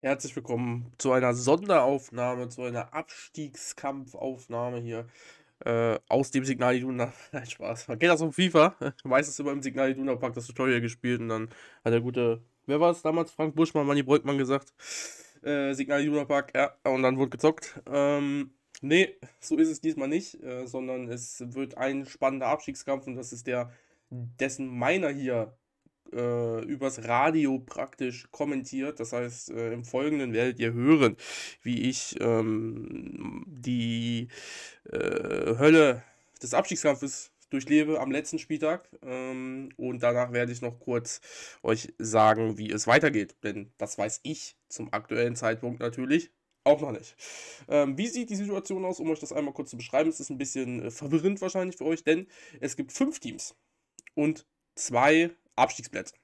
Herzlich willkommen zu einer Sonderaufnahme, zu einer Abstiegskampfaufnahme hier äh, aus dem Signal Iduna. Nein, Spaß. Man kennt das um FIFA. Meistens immer im Signal Iduna Park das Tutorial gespielt und dann hat der gute, wer war es damals? Frank Buschmann, Manni Breukmann gesagt. Äh, Signal Iduna Park, ja, und dann wurde gezockt. Ähm, nee, so ist es diesmal nicht, äh, sondern es wird ein spannender Abstiegskampf und das ist der, dessen meiner hier äh, übers Radio praktisch kommentiert. Das heißt, äh, im Folgenden werdet ihr hören, wie ich ähm, die äh, Hölle des Abstiegskampfes durchlebe am letzten Spieltag. Ähm, und danach werde ich noch kurz euch sagen, wie es weitergeht. Denn das weiß ich zum aktuellen Zeitpunkt natürlich auch noch nicht. Ähm, wie sieht die Situation aus, um euch das einmal kurz zu beschreiben? Es ist ein bisschen äh, verwirrend wahrscheinlich für euch, denn es gibt fünf Teams und zwei Abstiegsplätze.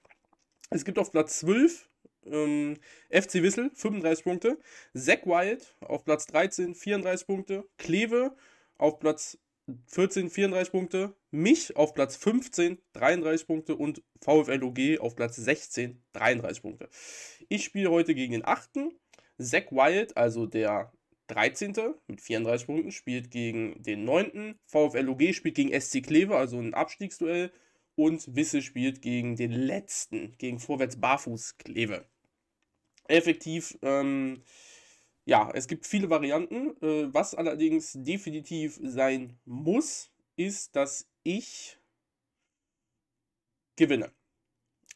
Es gibt auf Platz 12 ähm, FC Wissel, 35 Punkte. Zack Wild auf Platz 13, 34 Punkte. Kleve auf Platz 14, 34 Punkte. Mich auf Platz 15, 33 Punkte. Und VfL OG auf Platz 16, 33 Punkte. Ich spiele heute gegen den 8. Zack Wild, also der 13. mit 34 Punkten, spielt gegen den 9. VfL OG spielt gegen SC Kleve, also ein Abstiegsduell und Wisse spielt gegen den letzten, gegen Vorwärts Barfuß Kleve. Effektiv, ähm, ja, es gibt viele Varianten. Äh, was allerdings definitiv sein muss, ist, dass ich gewinne.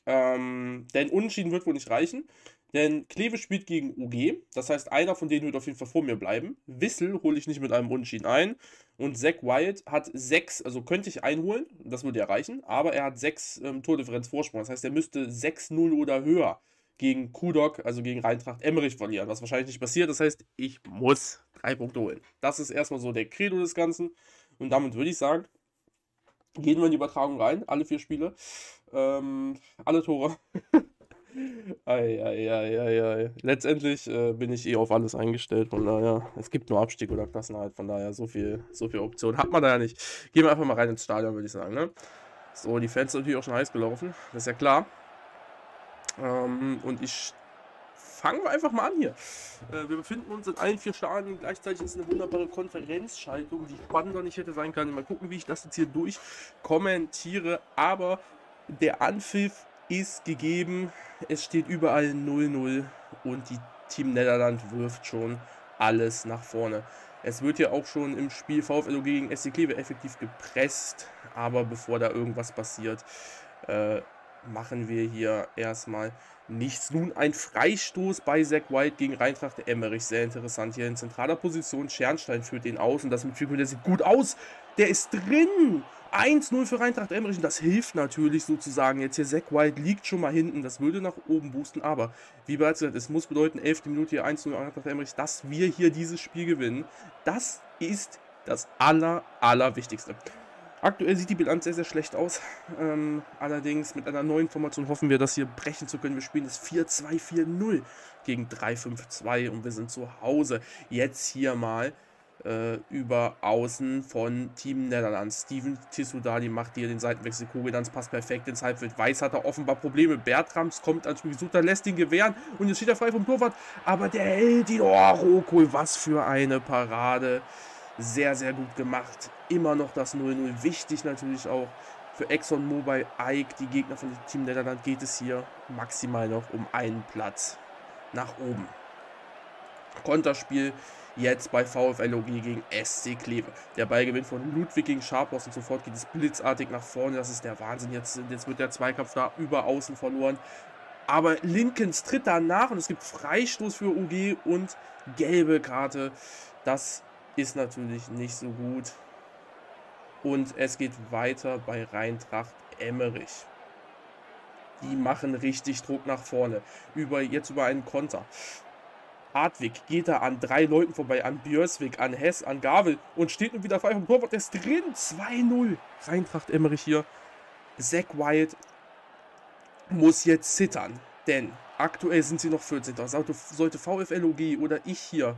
Ähm, denn Unentschieden wird wohl nicht reichen. Denn Kleve spielt gegen UG. Das heißt, einer von denen wird auf jeden Fall vor mir bleiben. Wissel hole ich nicht mit einem Unentschieden ein. Und Zack Wild hat sechs, also könnte ich einholen, das würde erreichen, aber er hat sechs ähm, Tordifferenz Vorsprung. Das heißt, er müsste 6-0 oder höher gegen Kudok, also gegen Reintracht Emmerich verlieren, was wahrscheinlich nicht passiert. Das heißt, ich muss drei Punkte holen. Das ist erstmal so der Credo des Ganzen. Und damit würde ich sagen, gehen wir in die Übertragung rein, alle vier Spiele. Ähm, alle Tore. Eieieiei. Letztendlich äh, bin ich eh auf alles eingestellt, von daher, es gibt nur Abstieg oder Klassenheit, von daher, so viel, so viel Optionen hat man da ja nicht. Gehen wir einfach mal rein ins Stadion, würde ich sagen, ne? So, die Fans sind natürlich auch schon heiß gelaufen, das ist ja klar. Ähm, und ich fangen wir einfach mal an hier. Äh, wir befinden uns in allen vier Stadien. Gleichzeitig ist eine wunderbare Konferenzschaltung, die spannender nicht hätte sein können. Mal gucken, wie ich das jetzt hier durchkommentiere. Aber der Anpfiff ist gegeben. Es steht überall 0-0 und die Team Netherland wirft schon alles nach vorne. Es wird ja auch schon im Spiel VfL gegen SC Kleve effektiv gepresst, aber bevor da irgendwas passiert, äh, machen wir hier erstmal nichts. Nun ein Freistoß bei Zack White gegen Reintracht Emmerich. Sehr interessant hier in zentraler Position. Schernstein führt den aus und das mit Figur, der sieht gut aus. Der ist drin. 1-0 für Reintracht Emmerich und das hilft natürlich sozusagen. Jetzt hier Zack White liegt schon mal hinten, das würde nach oben boosten, aber wie bereits gesagt, es muss bedeuten, 11. Minute hier 1-0 Reintracht Emmerich, dass wir hier dieses Spiel gewinnen. Das ist das aller, allerwichtigste. Aktuell sieht die Bilanz sehr, sehr schlecht aus. Ähm, allerdings mit einer neuen Formation hoffen wir, das hier brechen zu können. Wir spielen das 4-2-4-0 gegen 3-5-2 und wir sind zu Hause. Jetzt hier mal äh, über Außen von Team Netherlands. Steven Tissoudali macht hier den Seitenwechsel. Kogedanz passt perfekt ins Halbfeld. Weiß hat er offenbar Probleme. Bertrams kommt ans Spiel gesucht, lässt ihn gewähren und jetzt steht er frei vom Torwart. Aber der hält ihn. Oh, Rokol, was für eine Parade. Sehr, sehr gut gemacht. Immer noch das 0-0. Wichtig natürlich auch für Exxon Mobile Ike, die Gegner von Team Netherlands, geht es hier maximal noch um einen Platz nach oben. Konterspiel jetzt bei VfL OG gegen SC Kleve. Der Ballgewinn von Ludwig gegen Scharpos und sofort geht es blitzartig nach vorne. Das ist der Wahnsinn. Jetzt, jetzt wird der Zweikampf da über außen verloren. Aber Linkens tritt danach und es gibt Freistoß für OG und gelbe Karte. Das ist natürlich nicht so gut. Und es geht weiter bei Reintracht Emmerich. Die machen richtig Druck nach vorne. Über, jetzt über einen Konter. Hartwig geht da an drei Leuten vorbei, an Björswig, an Hess, an Gavel und steht nun wieder frei vom Torwart. Der ist drin. 2-0. Reintracht Emmerich hier. Zack Wyatt muss jetzt zittern, denn aktuell sind sie noch 14. Sollte, sollte VfL OG oder ich hier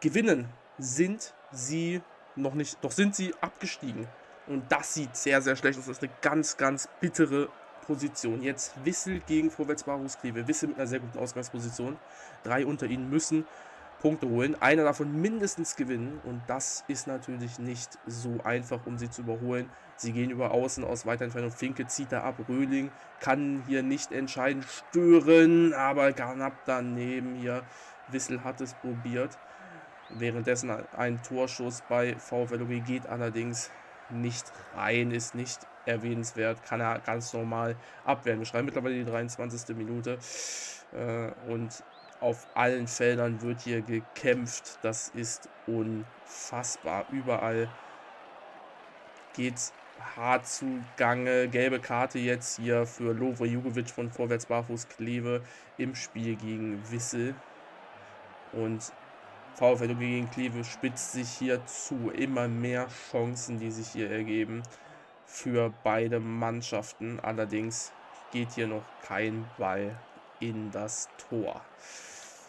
gewinnen, sind sie noch nicht, doch sind sie abgestiegen. Und das sieht sehr, sehr schlecht aus. Das ist eine ganz, ganz bittere Ausgangsposition. Jetzt Wissel gegen Vorwärts Kleve. Wissel mit einer sehr guten Ausgangsposition. Drei unter ihnen müssen Punkte holen. Einer davon mindestens gewinnen. Und das ist natürlich nicht so einfach, um sie zu überholen. Sie gehen über Außen aus weiter Entfernung. Finke zieht da ab. Röhling kann hier nicht entscheidend stören, aber knapp daneben hier. Wissel hat es probiert. Währenddessen ein Torschuss bei VfLOG geht allerdings nicht rein, ist nicht erwähnenswert, kann er ganz normal abwehren. Wir schreiben mittlerweile die 23. Minute äh, und auf allen Feldern wird hier gekämpft. Das ist unfassbar. Überall geht es hart zugange. Gelbe Karte jetzt hier für Lovre Jugovic von Vorwärts Barfuß Kleve im Spiel gegen Wissel. Und VfL gegen Kleve spitzt sich hier zu. Immer mehr Chancen, die sich hier ergeben für beide Mannschaften. Allerdings geht hier noch kein Ball in das Tor.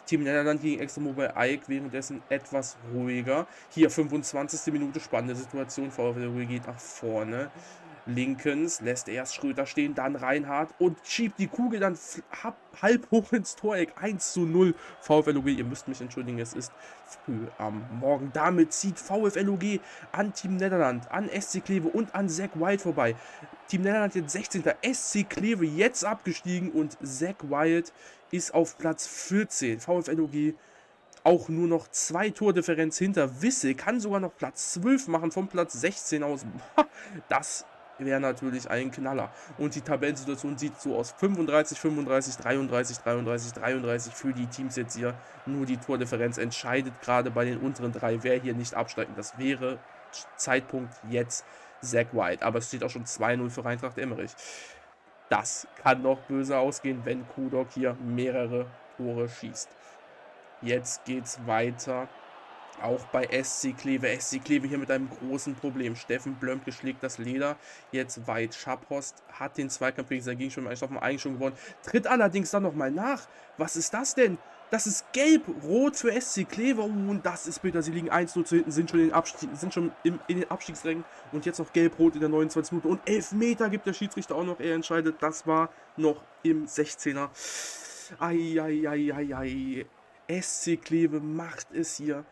Team Netherland gegen Extremobile Ike währenddessen etwas ruhiger. Hier 25. Minute, spannende Situation. VfL geht nach vorne. Linkens lässt erst Schröter stehen, dann Reinhardt und schiebt die Kugel dann halb hoch ins Toreck. 1 zu 0 VfLOG. Ihr müsst mich entschuldigen, es ist früh am Morgen. Damit zieht VfLOG an Team Netherland, an SC Kleve und an Zack Wild vorbei. Team Netherland jetzt 16. SC Kleve jetzt abgestiegen und Zack Wild ist auf Platz 14. VfLOG auch nur noch zwei Tordifferenz hinter Wissel, kann sogar noch Platz 12 machen vom Platz 16 aus. Das wäre natürlich ein Knaller. Und die Tabellensituation sieht so aus: 35, 35, 33, 33, 33 für die Teams jetzt hier. Nur die Tordifferenz entscheidet gerade bei den unteren drei, wer hier nicht absteigen. Das wäre Zeitpunkt jetzt Zack White. Aber es steht auch schon 2-0 für Reintracht Emmerich. Das kann noch böse ausgehen, wenn Kudok hier mehrere Tore schießt. Jetzt geht es weiter auch bei SC Kleve. SC Kleve hier mit einem großen Problem. Steffen Blömke schlägt das Leder. Jetzt weit. Schappost hat den Zweikampf gegen seinen Gegenspieler eigentlich schon gewonnen. Tritt allerdings dann nochmal nach. Was ist das denn? Das ist gelb-rot für SC Kleve. und das ist bitter. Sie liegen 1-0 zu hinten, sind schon, in den, Abstieg, den Abstiegsrängen. Und jetzt noch gelb-rot in der 29 Minute. Und 11 Meter gibt der Schiedsrichter auch noch. Er entscheidet. Das war noch im 16er. Eieieiei. SC Kleve macht es hier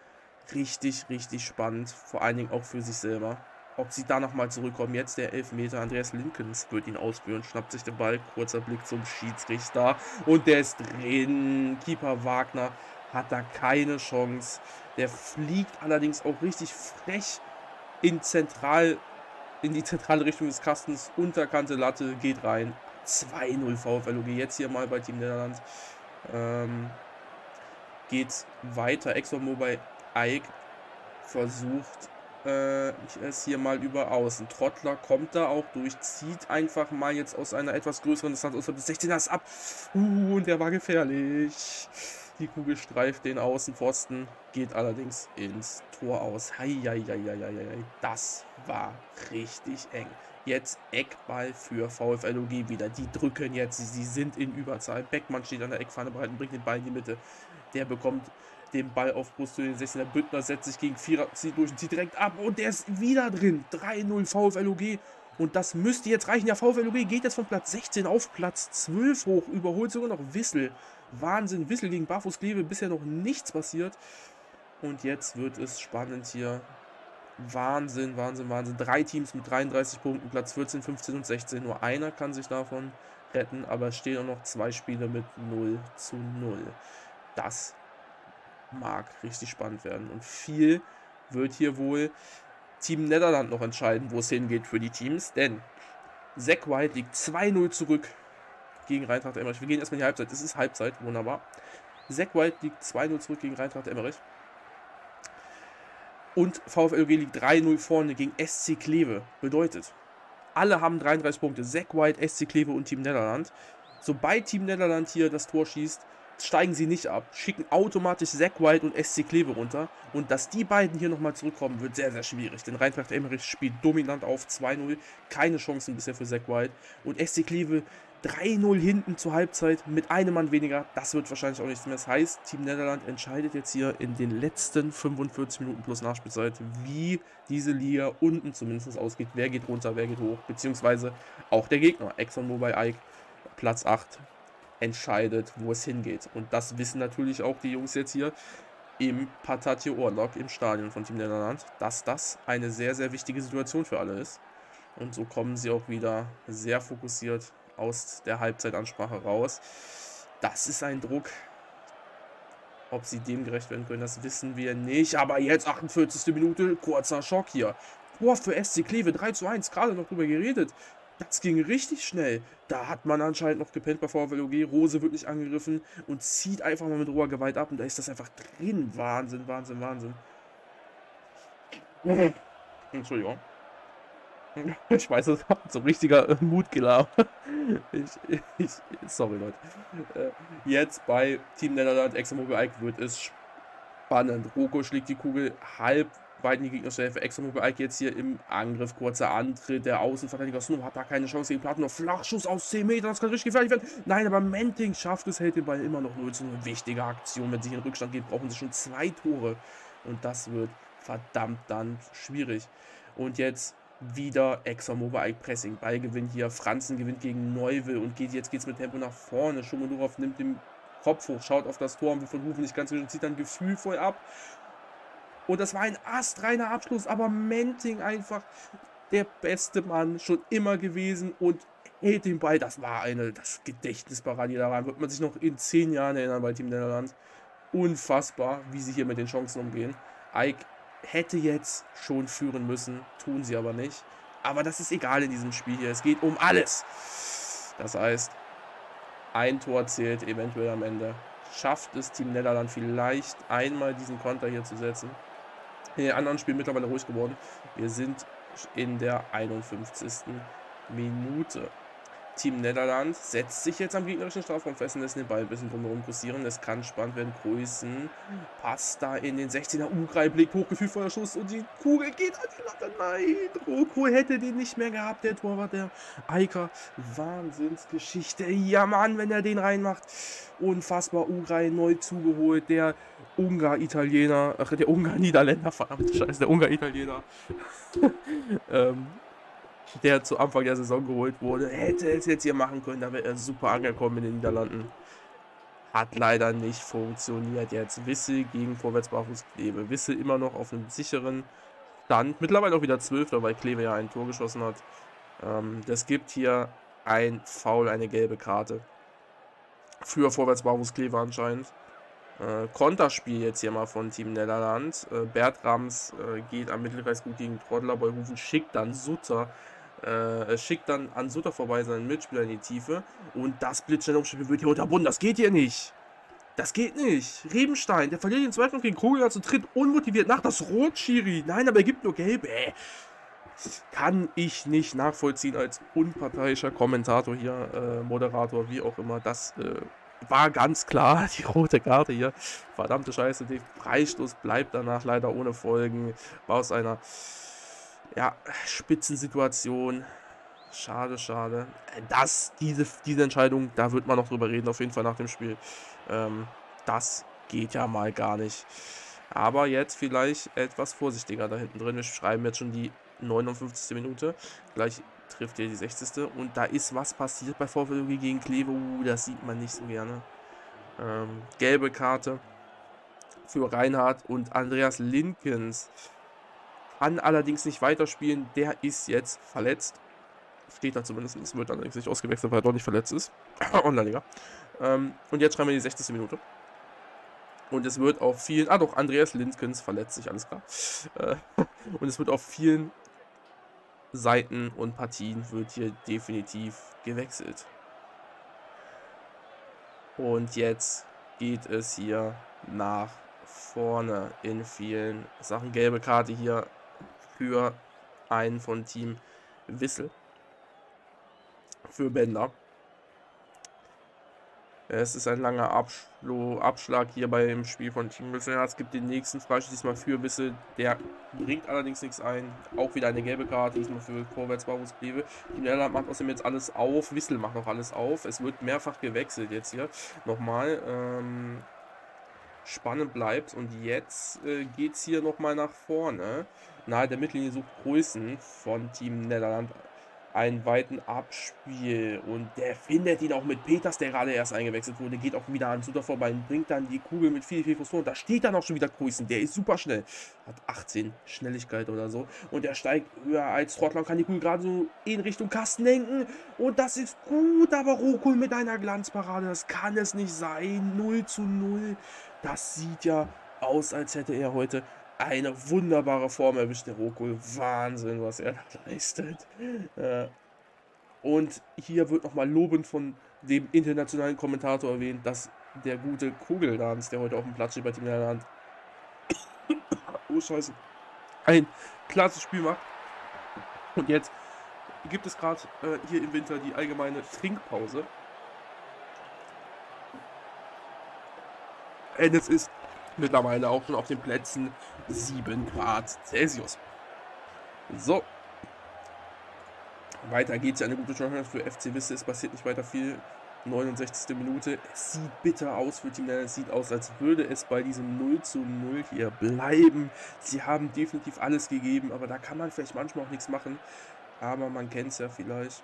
richtig, richtig spannend. Vor allen Dingen auch für sich selber. Ob sie da nochmal zurückkommen. Jetzt der Elfmeter. Andreas Linkens wird ihn ausführen. Schnappt sich den Ball. Kurzer Blick zum Schiedsrichter. Und der ist drin. Keeper Wagner hat da keine Chance. Der fliegt allerdings auch richtig frech in zentral in die zentrale Richtung des Kastens. Unterkante Latte geht rein. 2-0 VfLOG. Jetzt hier mal bei Team Niederland. Ähm, geht weiter. ExxonMobil Ike versucht äh, es hier mal über außen. Trottler kommt da auch durch, zieht einfach mal jetzt aus einer etwas größeren Distanz außerhalb des 16ers ab. Uh, und der war gefährlich. Die Kugel streift den Außenpfosten, geht allerdings ins Tor aus. Heieieiei, das war richtig eng. Jetzt Eckball für VfLOG wieder. Die drücken jetzt, sie sind in Überzahl. Beckmann steht an der Eckfahne bereit und bringt den Ball in die Mitte. Der bekommt den Ball auf Brust zu den 16er. Büttner setzt sich gegen Vierer, zieht durch und zieht direkt ab. Und der ist wieder drin. 3-0 VfLOG. Und das müsste jetzt reichen. Ja, VfLOG geht jetzt von Platz 16 auf Platz 12 hoch. Überholt sogar noch Wissel. Wahnsinn. Wissel gegen Barfuß Kleve. Bisher noch nichts passiert. Und jetzt wird es spannend hier. Wahnsinn, Wahnsinn, Wahnsinn. Drei Teams mit 33 Punkten, Platz 14, 15 und 16. Nur einer kann sich davon retten, aber es stehen auch noch zwei Spiele mit 0 zu 0. Das mag richtig spannend werden. Und viel wird hier wohl Team Netherland noch entscheiden, wo es hingeht für die Teams. Denn Zack White liegt 2-0 zurück gegen Reintracht Emmerich. Wir gehen erstmal in die Halbzeit. Es ist Halbzeit, wunderbar. Zack White liegt 2-0 zurück gegen Reintracht Emmerich. Und VfLG liegt 3-0 vorne gegen SC Kleve. Bedeutet, alle haben 33 Punkte. Zack White, SC Kleve und Team Netherland. Sobald Team Netherland hier das Tor schießt, steigen sie nicht ab, schicken automatisch Zack Wild und SC Kleve runter. Und dass die beiden hier nochmal zurückkommen, wird sehr, sehr schwierig. Denn Reintracht Emmerich spielt dominant auf 2-0. Keine Chancen bisher für Zack Wild. Und SC Kleve 3-0 hinten zur Halbzeit mit einem Mann weniger. Das wird wahrscheinlich auch nichts mehr. Das heißt, Team Netherland entscheidet jetzt hier in den letzten 45 Minuten plus Nachspielzeit, wie diese Liga unten zumindest ausgeht. Wer geht runter, wer geht hoch. Beziehungsweise auch der Gegner. Exxon Mobile Ike, Platz 8, entscheidet, wo es hingeht. Und das wissen natürlich auch die Jungs jetzt hier im Patatje Orlok im Stadion von Team Netherland, dass das eine sehr, sehr wichtige Situation für alle ist. Und so kommen sie auch wieder sehr fokussiert aus der Halbzeitansprache raus. Das ist ein Druck. Ob sie dem gerecht werden können, das wissen wir nicht. Aber jetzt 48. Minute, kurzer Schock hier. Tor für SC Kleve 3 zu 1, gerade noch drüber geredet. Das ging richtig schnell. Da hat man anscheinend noch gepennt bei VfLOG. Rose wird nicht angegriffen und zieht einfach mal mit roher Gewalt ab. Und da ist das einfach drin. Wahnsinn, Wahnsinn, Wahnsinn. Entschuldigung. Ich weiß, das ist so ein richtiger äh, Mutgelaber. Ich, ich, sorry, Leute. Äh, jetzt bei Team Netherland, Examobil Ike wird es spannend. Roko schlägt die Kugel halb weit in die Gegnerstelle für Examobil Ike jetzt hier im Angriff. Kurzer Antritt. Der Außenverteidiger Snow hat da keine Chance gegen Platten. Noch Flachschuss aus 10 Metern. Das kann richtig gefährlich werden. Nein, aber Menting schafft es, hält den Ball immer noch 0 zu 0. Wichtige Aktion. Wenn sich in Rückstand geht, brauchen sie schon zwei Tore. Und das wird verdammt dann schwierig. Und jetzt wieder ExxonMobil Ike Pressing. Ballgewinn hier. Franzen gewinnt gegen Neuwill und geht jetzt geht's mit Tempo nach vorne. Schumodorov nimmt den Kopf hoch, schaut auf das Tor und wird von Hufen nicht ganz zieht dann gefühlvoll ab. Und das war ein astreiner Abschluss, aber Menting einfach der beste Mann schon immer gewesen und hält den Ball. Das war eine das Gedächtnisparade daran. Wird man sich noch in zehn Jahren erinnern bei Team Netherlands. Unfassbar, wie sie hier mit den Chancen umgehen. Ike hätte jetzt schon führen müssen, tun sie aber nicht. Aber das ist egal in diesem Spiel hier. Es geht um alles. Das heißt, ein Tor zählt eventuell am Ende. Schafft es Team Netherland vielleicht einmal diesen Konter hier zu setzen. In den anderen Spielen mittlerweile ruhig geworden. Wir sind in der 51. Minute. Team Netherland setzt sich jetzt am gegnerischen Strafraum fest und lässt den Ball ein bisschen drumherum kursieren. Es kann spannend werden. Größen passt da in den 16er. Ugrai blickt hoch, gefühlvoller Schuss und die Kugel geht an die Latte. Nein, Roko hätte den nicht mehr gehabt, der Torwart, der Eiker. Wahnsinnsgeschichte. Ja, Mann, wenn er den reinmacht. Unfassbar. Ugrai neu zugeholt. Der Ungar-Italiener, ach, der Ungar-Niederländer, verdammt, scheiße, der Ungar-Italiener. ähm, der zu Anfang der Saison geholt wurde, hätte es jetzt hier machen können, da wäre er super angekommen in den Niederlanden. Hat leider nicht funktioniert jetzt. Wissel gegen Vorwärts Barfuß Kleve. Wissel immer noch auf einem sicheren Stand. Mittlerweile auch wieder 12, weil Kleve ja ein Tor geschossen hat. Ähm, das gibt hier ein Foul, eine gelbe Karte. Für Vorwärts Barfuß Kleve anscheinend. Äh, Konterspiel jetzt hier mal von Team Netherland. Äh, Bertrams äh, geht am Mittelkreis gut gegen Trottler. Beuhofen schickt dann Sutter äh, schickt dann an Sutter vorbei seinen Mitspieler in die Tiefe und das Blitzstellungsspiel wird hier unterbunden. Das geht hier nicht. Das geht nicht. Rebenstein, der verliert den Zweikampf gegen Kogel und tritt unmotiviert nach. Das Rot, Schiri. Nein, aber er gibt nur Gelb. Äh. Kann ich nicht nachvollziehen als unparteiischer Kommentator hier, äh, Moderator, wie auch immer. Das äh, war ganz klar die rote Karte hier. Verdammte Scheiße. Der Freistoß bleibt danach leider ohne Folgen. War aus einer ja, Spitzensituation. Schade, schade. Das, diese, diese Entscheidung, da wird man noch drüber reden, auf jeden Fall nach dem Spiel. Ähm, das geht ja mal gar nicht. Aber jetzt vielleicht etwas vorsichtiger da hinten drin. Wir schreiben jetzt schon die 59. Minute. Gleich trifft ihr die 60. Und da ist was passiert bei VfL gegen Kleve. Uh, das sieht man nicht so gerne. Ähm, gelbe Karte für Reinhard und Andreas Linkens kann allerdings nicht weiterspielen. Der ist jetzt verletzt. Steht da zumindest. Es wird allerdings nicht ausgewechselt, weil er doch nicht verletzt ist. Online-Liga. Ähm, und jetzt schreiben wir die 60. Minute. Und es wird auf vielen. Ah, doch, Andreas Lindkens verletzt sich, alles klar. Äh, und es wird auf vielen Seiten und Partien wird hier definitiv gewechselt. Und jetzt geht es hier nach vorne in vielen Sachen. Gelbe Karte hier für einen von Team Wissel. Für Bender. Es ist ein langer Abschlo Abschlag hier beim Spiel von Team Wissel. Es gibt den nächsten Freistoß diesmal für Wissel. Der bringt allerdings nichts ein. Auch wieder eine gelbe Karte, diesmal für Vorwärts Barus Kleve. Team Netherland macht außerdem jetzt alles auf. Wissel macht noch alles auf. Es wird mehrfach gewechselt jetzt hier. Nochmal. Ähm, spannend bleibt. Und jetzt äh, geht es hier nochmal nach vorne. Nahe der Mittellinie sucht Größen von Team Netherland einen weiten Abspiel. Und der findet ihn auch mit Peters, der gerade erst eingewechselt wurde, geht auch wieder an Suter vorbei und bringt dann die Kugel mit viel, viel Frustration. Da steht dann auch schon wieder Grüßen, der ist super schnell, hat 18 Schnelligkeit oder so. Und der steigt höher als Trottler und kann die Kugel gerade so in Richtung Kasten lenken. Und das ist gut, aber Rokul mit einer Glanzparade, das kann es nicht sein, 0 zu 0, das sieht ja aus, als hätte er heute eine wunderbare Form erwischt, der Rokul. Wahnsinn, was er da leistet. Äh, und hier wird nochmal lobend von dem internationalen Kommentator erwähnt, dass der gute Kugeldanz, der heute auf dem Platz steht bei Team Niederland, oh Scheiße, ein klasse Spiel macht. Und jetzt gibt es gerade äh, hier im Winter die allgemeine Trinkpause. Und es ist mittlerweile auch schon auf den Plätzen 7 Grad Celsius. So. Weiter geht's ja eine gute Chance für FC Wisse. Es passiert nicht weiter viel. 69. Minute. Es sieht bitter aus für Team Nenner. Es sieht aus, als würde es bei diesem 0 zu 0 hier bleiben. Sie haben definitiv alles gegeben, aber da kann man vielleicht manchmal auch nichts machen. Aber man kennt es ja vielleicht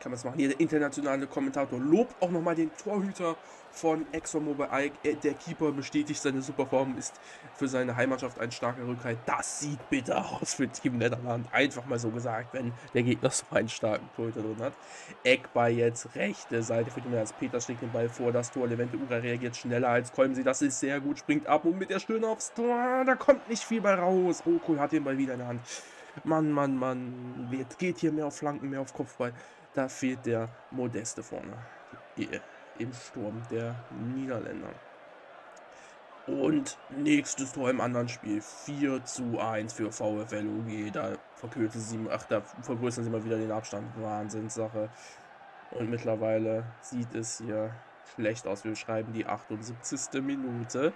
kann man es machen. Hier der internationale Kommentator lobt auch nochmal den Torhüter von ExxonMobil. Äh, der Keeper bestätigt seine Superform, ist für seine Heimatschaft ein starker Rückhalt. Das sieht bitter aus für Team Netherland. Einfach mal so gesagt, wenn der Gegner so einen starken Torhüter drin hat. Eckball jetzt rechte Seite für die Netherlands. Peter schlägt den Ball vor das Tor. Levente Ura reagiert schneller als Kolmsee. Das ist sehr gut, springt ab und mit der Stirn aufs Tor. Da kommt nicht viel bei raus. Rokul hat den Ball wieder in der Hand. Mann, Mann, Mann. Jetzt geht hier mehr auf Flanken, mehr auf Kopfball. Da fehlt der Modeste vorne. Im Sturm der Niederländer. Und nächstes Tor im anderen Spiel. 4 zu 1 für VfL UG. Da sie, ach, da vergrößern sie mal wieder den Abstand. Wahnsinnssache. Und mittlerweile sieht es hier schlecht aus. Wir schreiben die 78. Minute.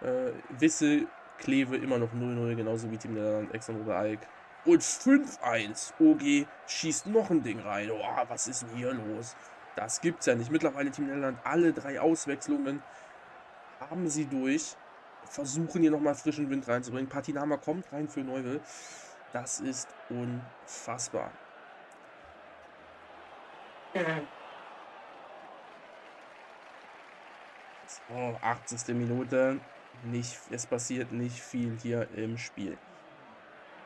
Äh, Wisse, Kleve immer noch 0-0, genauso wie Team Niederland, Exxon oder Alk. Und 5-1. OG schießt noch ein Ding rein. Oh, was ist denn hier los? Das gibt's ja nicht. Mittlerweile Team Netherland alle drei Auswechslungen haben sie durch. Versuchen hier nochmal frischen Wind reinzubringen. Patinama kommt rein für Neuwill. Das ist unfassbar. So, 80. Minute. Nicht, es passiert nicht viel hier im Spiel.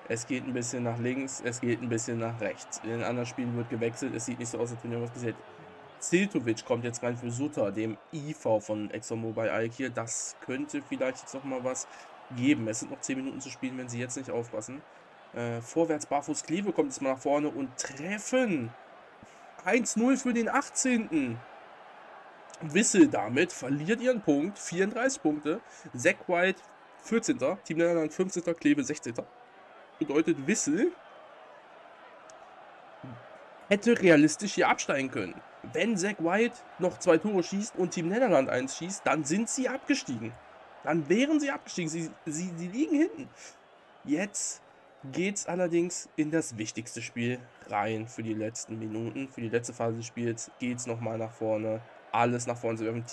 Es geht ein bisschen nach links, es geht ein bisschen nach rechts. In den anderen Spielen wird gewechselt, es sieht nicht so aus, als wenn irgendwas passiert. Ziltovic kommt jetzt rein für Sutter, dem IV von ExxonMobil Alk hier. Das könnte vielleicht jetzt noch mal was geben. Es sind noch 10 Minuten zu spielen, wenn sie jetzt nicht aufpassen. Äh, vorwärts Barfuß Kleve kommt jetzt mal nach vorne und treffen. 1-0 für den 18. Wissel damit verliert ihren Punkt. 34 Punkte. Zack White 14. Team Netherlands 15. Kleve 16 bedeutet Wissel hätte realistisch hier absteigen können. Wenn Zack White noch zwei Tore schießt und Team Netherland eins schießt, dann sind sie abgestiegen. Dann wären sie abgestiegen. Sie, sie, sie liegen hinten. Jetzt geht es allerdings in das wichtigste Spiel rein für die letzten Minuten. Für die letzte Phase des Spiels geht es nochmal nach vorne. Alles nach vorne zu werfen.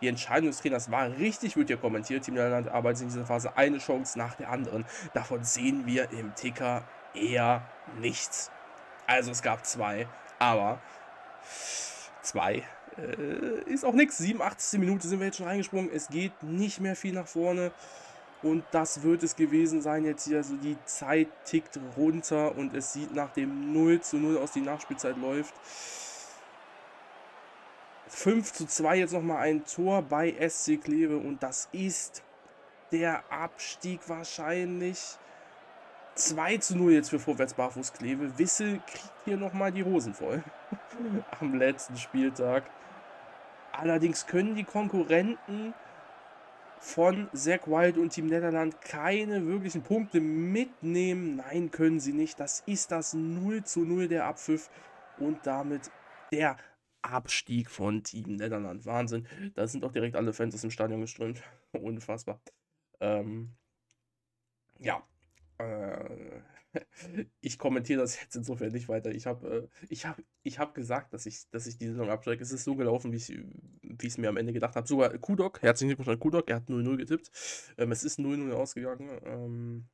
Die Entscheidung des Trainers war richtig, wird hier kommentiert. Team Niederland arbeitet in dieser Phase eine Chance nach der anderen. Davon sehen wir im Ticker eher nichts. Also es gab zwei, aber zwei äh, ist auch nichts. 87. Minute sind wir jetzt schon reingesprungen. Es geht nicht mehr viel nach vorne. Und das wird es gewesen sein jetzt hier. Also die Zeit tickt runter und es sieht nach dem 0 zu 0 aus, die Nachspielzeit läuft. 5 zu 2 jetzt nochmal ein Tor bei SC Kleve und das ist der Abstieg wahrscheinlich. 2 zu 0 jetzt für Vorwärts Barfuß Kleve. Wissel kriegt hier nochmal die Hosen voll am letzten Spieltag. Allerdings können die Konkurrenten von Zack Wild und Team Netherland keine wirklichen Punkte mitnehmen. Nein, können sie nicht. Das ist das 0 zu 0 der Abpfiff und damit der Abstieg von Team Netherland. Wahnsinn. Da sind auch direkt alle Fans aus dem Stadion geströmt. Unfassbar. Ähm, ja. Äh, ich kommentiere das jetzt insofern nicht weiter. Ich habe äh, ich hab, ich hab gesagt, dass ich, dass ich die Saison absteige. Es ist so gelaufen, wie ich es mir am Ende gedacht habe. Sogar Kudok, herzlichen Glückwunsch an Kudok, er hat 0-0 getippt. Ähm, es ist 0-0 ausgegangen. Ähm,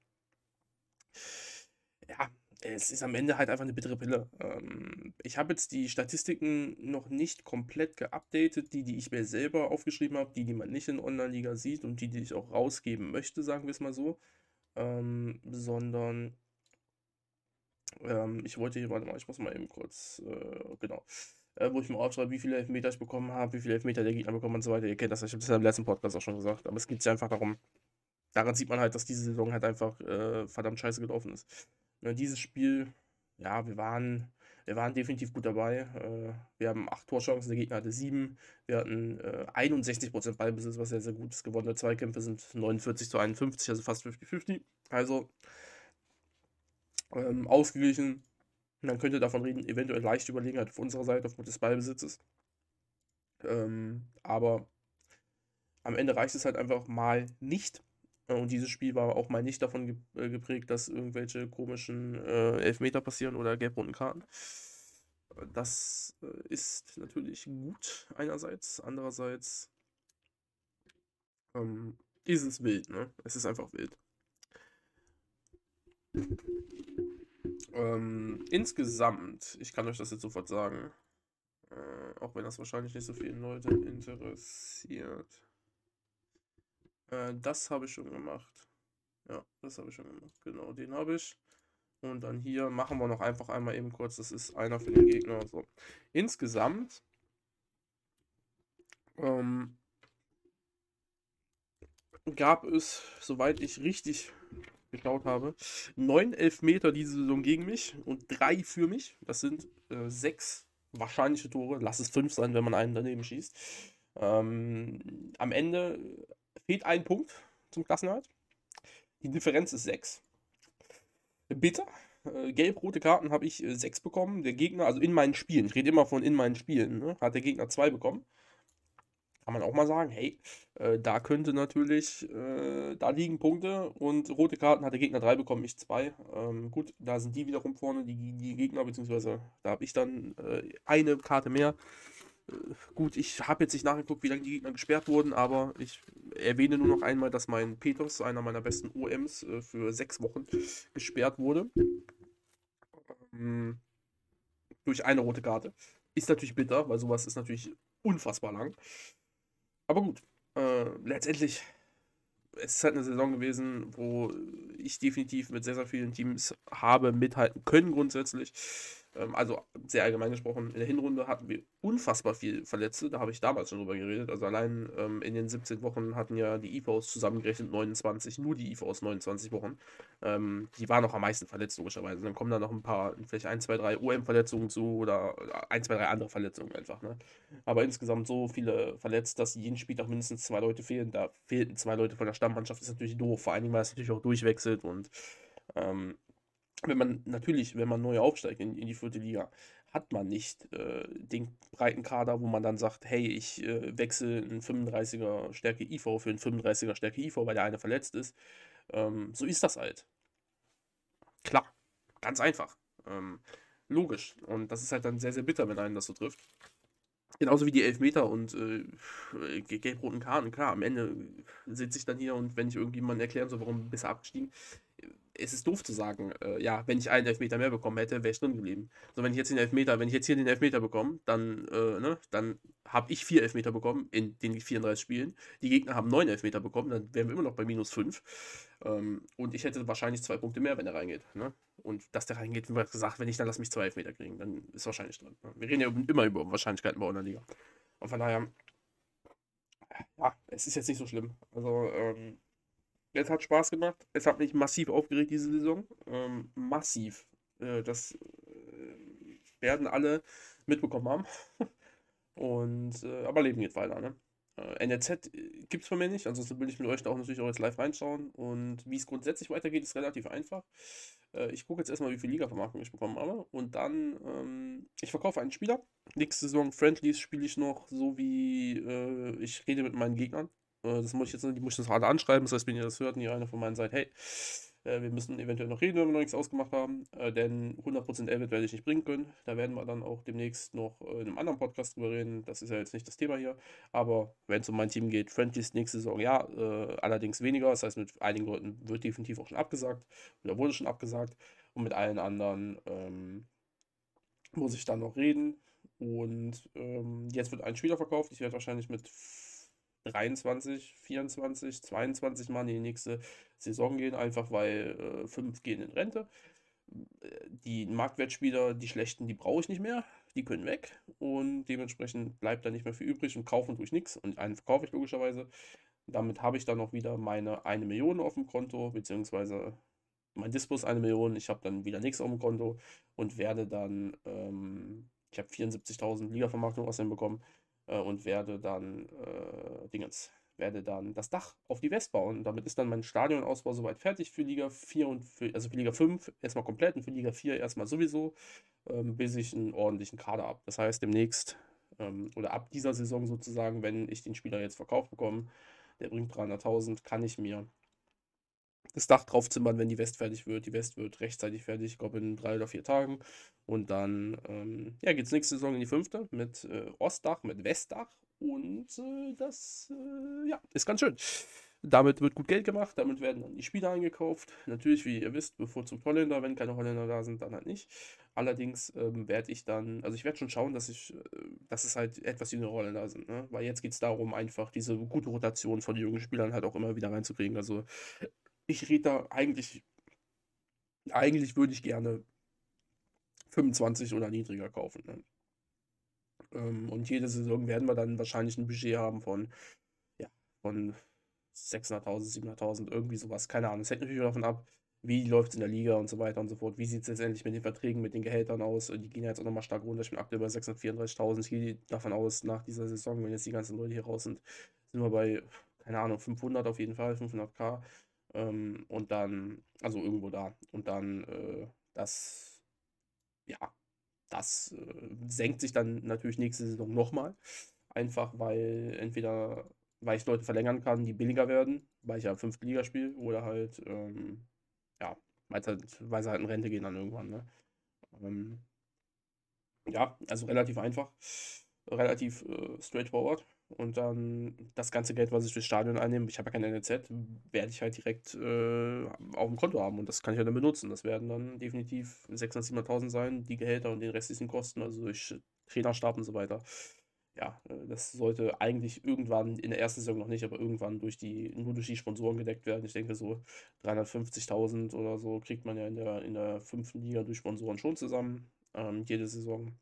es ist am Ende halt einfach eine bittere Pille. Ähm, ich habe jetzt die Statistiken noch nicht komplett geupdatet, die, die ich mir selber aufgeschrieben habe, die, die man nicht in Online-Liga sieht und die, die ich auch rausgeben möchte, sagen wir es mal so. Ähm, sondern ähm, ich wollte hier, warte mal, ich muss mal eben kurz, äh, genau, äh, wo ich mal aufschreibe, wie viele Elfmeter ich bekommen habe, wie viele Elfmeter der Gegner bekommen und so weiter. Ihr kennt das, ich habe das ja im letzten Podcast auch schon gesagt, aber es geht ja einfach darum, daran sieht man halt, dass diese Saison halt einfach äh, verdammt scheiße gelaufen ist. Ne, dieses Spiel, ja, wir waren, wir waren definitiv gut dabei. Äh, wir haben acht Torchancen, der Gegner hatte sieben. Wir hatten äh, 61% Ballbesitz, was sehr, sehr gut ist. Gewonnene Zweikämpfe sind 49 zu 51, also fast 50-50. Also ähm, ausgeglichen. Man könnte davon reden, eventuell leichte Überlegenheit auf unserer Seite aufgrund des Ballbesitzes. Ähm, aber am Ende reicht es halt einfach mal nicht. Und dieses Spiel war auch mal nicht davon äh, geprägt, dass irgendwelche komischen äh, Elfmeter passieren oder gelb-roten Karten. Das äh, ist natürlich gut einerseits, andererseits ähm, ist es wild, ne? Es ist einfach wild. Ähm, insgesamt, ich kann euch das jetzt sofort sagen, äh, auch wenn das wahrscheinlich nicht so viele Leute interessiert. Äh, das habe ich schon gemacht. Ja, das habe ich schon gemacht. Genau, den habe ich. Und dann hier machen wir noch einfach einmal eben kurz. Das ist einer für den Gegner. So. Insgesamt ähm, gab es, soweit ich richtig geschaut habe, neun Elfmeter diese Saison gegen mich und drei für mich. Das sind äh, sechs wahrscheinliche Tore. Lass es fünf sein, wenn man einen daneben schießt. Ähm, am Ende fehlt ein Punkt zum Klassenhalt. Die Differenz ist sechs. Bitter. Äh, Gelb-rote Karten habe ich äh, sechs bekommen. Der Gegner, also in meinen Spielen, ich rede immer von in meinen Spielen, ne, hat der Gegner zwei bekommen kann man auch mal sagen, hey, äh, da könnte natürlich, äh, da liegen Punkte und rote Karten hat der Gegner drei bekommen, ich zwei. Ähm, gut, da sind die wiederum vorne, die, die Gegner, beziehungsweise da habe ich dann äh, eine Karte mehr. Gut, ich habe jetzt nicht nachgeguckt, wie lange die Gegner gesperrt wurden, aber ich erwähne nur noch einmal, dass mein Peters, einer meiner besten OMs, äh, für sechs Wochen gesperrt wurde. Ähm, durch eine rote Karte. Ist natürlich bitter, weil sowas ist natürlich unfassbar lang. Aber gut, äh, letztendlich es ist halt eine Saison gewesen, wo ich definitiv mit sehr, sehr vielen Teams habe mithalten können grundsätzlich. Ähm, also sehr allgemein gesprochen, in der Hinrunde hatten wir unfassbar viel Verletzte, da habe ich damals schon drüber geredet. Also allein ähm, in den 17 Wochen hatten ja die IVs zusammengerechnet 29, nur die IVs 29 Wochen. Ähm, die waren noch am meisten verletzt, logischerweise. Dann kommen da noch ein paar, vielleicht ein, zwei, drei OM-Verletzungen zu oder ein, zwei, drei andere Verletzungen einfach. Ne? Aber insgesamt so viele verletzt, dass jeden Spieltag mindestens zwei Leute fehlen. Da fehlten zwei Leute von der Stammmannschaft, ist natürlich doof, vor allen Dingen, weil es natürlich auch durchwechselt und ähm, wenn man natürlich, wenn man neu aufsteigt in, in die vierte Liga, hat man nicht äh, den breiten Kader, wo man dann sagt, hey, ich äh, wechsle einen 35er Stärke IV für einen 35er Stärke IV, weil der eine verletzt ist. Ähm, so ist das halt. Klar, ganz einfach. Ähm, logisch. Und das ist halt dann sehr, sehr bitter, wenn einen das so trifft. Genauso wie die Elfmeter und äh, gelb-roten Karten. Klar, am Ende sitze ich dann hier und wenn ich irgendjemandem erklären soll, warum besser abgestiegen, es ist doof zu sagen, äh, ja, wenn ich einen Elfmeter mehr bekommen hätte, wäre ich drin geblieben. So, wenn ich jetzt den Elfmeter, wenn ich jetzt hier den Elfmeter bekomme, dann, äh, ne, dann habe ich vier Elfmeter bekommen in den 34 Spielen. Die Gegner haben neun Elfmeter bekommen, dann wären wir immer noch bei minus fünf. Ähm, und ich hätte wahrscheinlich zwei Punkte mehr, wenn er reingeht. Ne? Und dass der reingeht, wie gesagt, wenn ich dann lass mich zwei Elfmeter kriegen, dann ist wahrscheinlich drin. Ne? Wir reden ja immer über Wahrscheinlichkeiten bei einer Liga. Und von daher, ja, es ist jetzt nicht so schlimm. Also, ähm, es hat Spaß gemacht. Es hat mich massiv aufgeregt diese Saison. Ähm, massiv. Äh, das äh, werden alle mitbekommen haben. Und, äh, aber Leben geht weiter, ne? Äh, NRZ gibt es von mir nicht, ansonsten will ich mit euch da auch natürlich auch jetzt live reinschauen. Und wie es grundsätzlich weitergeht, ist relativ einfach. Äh, ich gucke jetzt erstmal, wie viel Liga-Vermarktung ich bekommen habe. Und dann, ähm, ich verkaufe einen Spieler. Nächste Saison Friendlies spiele ich noch so wie äh, ich rede mit meinen Gegnern. Äh, das muss ich jetzt, die muss ich das gerade anschreiben. Das heißt, wenn ihr das hört und ihr einer von meinen seid, hey, äh, wir müssen eventuell noch reden, wenn wir noch nichts ausgemacht haben, äh, denn 100% Elbit werde ich nicht bringen können. Da werden wir dann auch demnächst noch in einem anderen Podcast drüber reden. Das ist ja jetzt nicht das Thema hier. Aber wenn es um mein Team geht, Friendlies nächste Saison ja, allerdings weniger. Das heißt, mit einigen Leuten wird definitiv auch schon abgesagt oder wurde schon abgesagt. Und mit allen anderen ähm, muss ich dann noch reden. Und ähm, jetzt wird ein Spieler verkauft. Ich werde wahrscheinlich mit 23, 24, 22 Mal in die nächste Saison gehen, einfach weil äh, fünf gehen in Rente. Die Marktwertspieler, die schlechten, die brauche ich nicht mehr. Die können weg und dementsprechend bleibt da nicht mehr viel übrig und kaufen tue ich nichts und einen verkaufe ich logischerweise. Damit habe ich dann noch wieder meine eine Million auf dem Konto, beziehungsweise mein Dispos eine Million. Ich habe dann wieder nichts auf dem Konto und werde dann, ähm, ich habe 74.000 Liga-Vermarktung außerdem bekommen äh, und werde dann äh, Dingens, werde dann das Dach auf die West bauen. Damit ist dann mein Stadionausbau soweit fertig für Liga 4 und für, also für Liga 5 erstmal komplett und für Liga 4 erstmal sowieso, ähm, bis ich einen ordentlichen Kader habe. Das heißt, demnächst ähm, oder ab dieser Saison sozusagen, wenn ich den Spieler jetzt verkauft bekomme, der bringt 300.000, kann ich mir das Dach draufzimmern, wenn die West fertig wird. Die West wird rechtzeitig fertig, ich glaube in drei oder vier Tagen. Und dann ähm, ja, geht es nächste Saison in die fünfte mit äh, Ostdach, mit Westdach. Und äh, das äh, ja, ist ganz schön. Damit wird gut Geld gemacht, damit werden dann die Spieler eingekauft. Natürlich, wie ihr wisst, bevorzugt Holländer, wenn keine Holländer da sind, dann halt nicht. Allerdings ähm, werde ich dann, also ich werde schon schauen, dass ich, äh, dass es halt etwas jüngere Holländer sind, ne? Weil jetzt geht es darum, einfach diese gute Rotation von jungen Spielern halt auch immer wieder reinzukriegen. Also ich rede da eigentlich, eigentlich würde ich gerne 25 oder niedriger kaufen. Ne? Ähm, und jede Saison werden wir dann wahrscheinlich ein Budget haben von, ja, von 600.000, 700.000, irgendwie sowas. Keine Ahnung. Es hängt natürlich davon ab, wie läuft es in der Liga und so weiter und so fort. Wie sieht es letztendlich mit den Verträgen, mit den Gehältern aus? Die gehen ja jetzt auch nochmal stark runter. Ich bin aktuell bei 634.000. Ich gehe davon aus, nach dieser Saison, wenn jetzt die ganzen Leute hier raus sind, sind wir bei, keine Ahnung, 500 auf jeden Fall, 500k. Ähm, und dann, also irgendwo da. Und dann äh, das, ja, das äh, senkt sich dann natürlich nächste Saison nochmal. Einfach weil entweder, weil ich Leute verlängern kann, die billiger werden, weil ich ja fünfte Liga spiele, oder halt, ähm, ja, weil, halt, weil sie halt in Rente gehen dann irgendwann. Ne? Ähm, ja, also relativ einfach, relativ äh, straightforward. Und dann das ganze Geld, was ich fürs Stadion einnehme, ich habe ja kein NLZ, werde ich halt direkt äh, auf dem Konto haben und das kann ich ja dann benutzen. Das werden dann definitiv 600.000, 700.000 sein, die Gehälter und den restlichen Kosten, also durch Trainerstab und so weiter. Ja, äh, das sollte eigentlich irgendwann, in der ersten Saison noch nicht, aber irgendwann durch die, nur durch die Sponsoren gedeckt werden. Ich denke, so 350.000 oder so kriegt man ja in der, in der fünften Liga durch Sponsoren schon zusammen, ähm, jede Saison.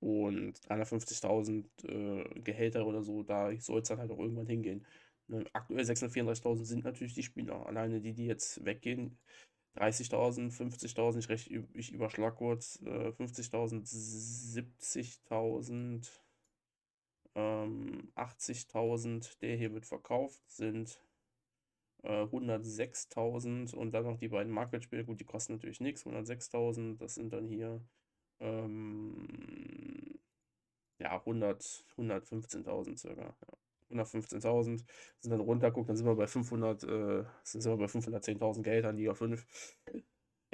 Und 350.000 äh, Gehälter oder so, da soll es dann halt auch irgendwann hingehen. Ne? Aktuell 634.000 sind natürlich die Spieler. Alleine die, die jetzt weggehen, 30.000, 50.000, ich, ich überschlag kurz, äh, 50.000, 70.000, ähm, 80.000, der hier wird verkauft, sind äh, 106.000 und dann noch die beiden Marktwertspiele, gut, die kosten natürlich nichts, 106.000, das sind dann hier ähm, ja, 100, 115.000 circa. Ja. 115.000 sind dann runter, guckt, dann sind wir bei 500, äh, sind wir bei 510.000 Geld an Liga 5.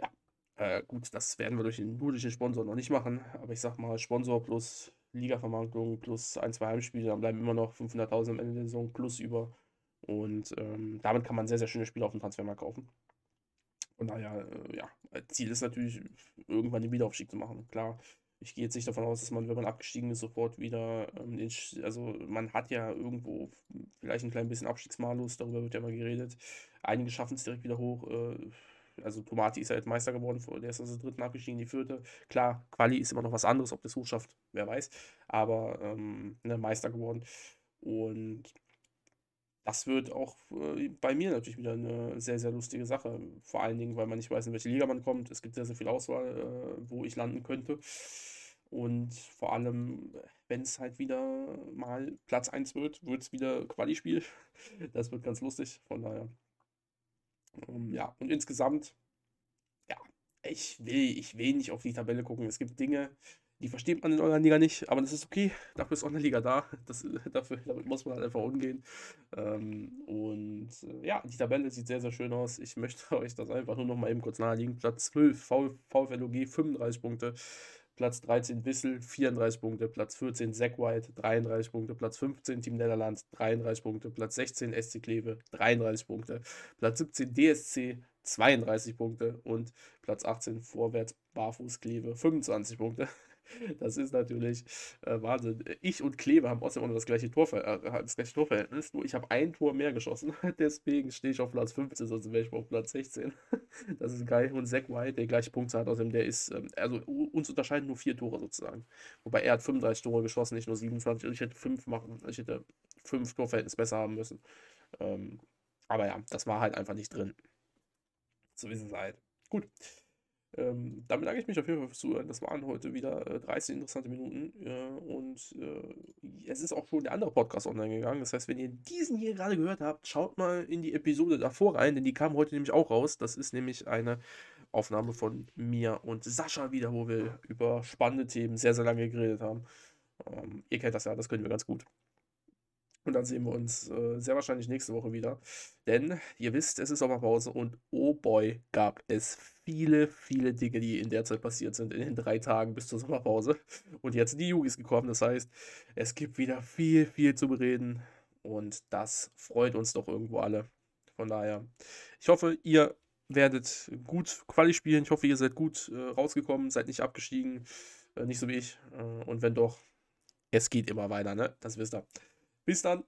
Ja, äh, gut, das werden wir durch den, nur Sponsor noch nicht machen, aber ich sag mal, Sponsor plus Liga-Vermarktung plus ein, zwei Heimspiele, dann bleiben immer noch 500.000 am Ende der Saison plus über. Und ähm, damit kann man sehr, sehr schöne Spiele auf dem Transfermarkt kaufen. Von daher, äh, ja, Ziel ist natürlich, irgendwann den Wiederaufstieg zu machen. Klar, ich gehe jetzt nicht davon aus, dass man, wenn man abgestiegen ist, sofort wieder, ähm, also man hat ja irgendwo vielleicht ein klein bisschen Abstiegsmalus, darüber wird ja mal geredet. Einige schaffen es direkt wieder hoch. Äh, also Tomati ist ja jetzt Meister geworden, der ist der dritten abgestiegen, die vierte. Klar, Quali ist immer noch was anderes, ob das hochschafft, wer weiß. Aber ähm, ne, Meister geworden. Und das wird auch äh, bei mir natürlich wieder eine sehr, sehr lustige Sache. Vor allen Dingen, weil man nicht weiß, in welche Liga man kommt. Es gibt sehr, sehr viel Auswahl, äh, wo ich landen könnte. Und vor allem, wenn es halt wieder mal Platz 1 wird, wird es wieder Quali-Spiel. Das wird ganz lustig, von daher. Um, ähm, ja, und insgesamt, ja, ich will, ich will nicht auf die Tabelle gucken. Es gibt Dinge, die versteht man in eurer Liga nicht, aber das ist okay. Dafür ist eure Liga da. Das, dafür, damit muss man halt einfach umgehen. Ähm, und äh, ja, die Tabelle sieht sehr, sehr schön aus. Ich möchte euch das einfach nur noch mal eben kurz nahelegen. Platz 12, VfLOG 35 Punkte. Platz 13 Wissel 34 Punkte, Platz 14 Zack White 33 Punkte, Platz 15 Team Netherlands 33 Punkte, Platz 16 SC Kleve 33 Punkte, Platz 17 DSC 32 Punkte und Platz 18 Vorwärts Barfuß Kleve 25 Punkte. Das ist natürlich äh, Wahnsinn. Ich und Kleve haben außerdem auch das gleiche, Torver äh, das gleiche Torverhältnis, nur ich habe ein Tor mehr geschossen. Deswegen stehe ich auf Platz 15, sonst wäre ich auf Platz 16. das ist geil. Und Zack White, der gleiche Punkte hat, außerdem der ist, ähm, also uns unterscheiden nur vier Tore sozusagen. Wobei er hat 35 Tore geschossen, nicht nur 27. Und ich hätte fünf machen, ich hätte fünf Torverhältnis besser haben müssen. Ähm, aber ja, das war halt einfach nicht drin. So ist es halt. Gut. Ähm, damit bedanke ich mich auf jeden Fall fürs Zuhören. Das waren heute wieder äh, 30 interessante Minuten. Äh, und äh, es ist auch schon der andere Podcast online gegangen. Das heißt, wenn ihr diesen hier gerade gehört habt, schaut mal in die Episode davor rein, denn die kam heute nämlich auch raus. Das ist nämlich eine Aufnahme von mir und Sascha wieder, wo wir über spannende Themen sehr, sehr lange geredet haben. Ähm, ihr kennt das ja, das können wir ganz gut. Und dann sehen wir uns äh, sehr wahrscheinlich nächste Woche wieder. Denn ihr wisst, es ist Sommerpause und oh boy, gab es viele, viele Dinge, die in der Zeit passiert sind, in den drei Tagen bis zur Sommerpause. Und jetzt sind die Yugis gekommen. Das heißt, es gibt wieder viel, viel zu bereden. Und das freut uns doch irgendwo alle. Von daher, ich hoffe, ihr werdet gut Quali spielen. Ich hoffe, ihr seid gut äh, rausgekommen, seid nicht abgestiegen. Äh, nicht so wie ich. Äh, und wenn doch, es geht immer weiter, ne? Das wisst ihr. Bis dann.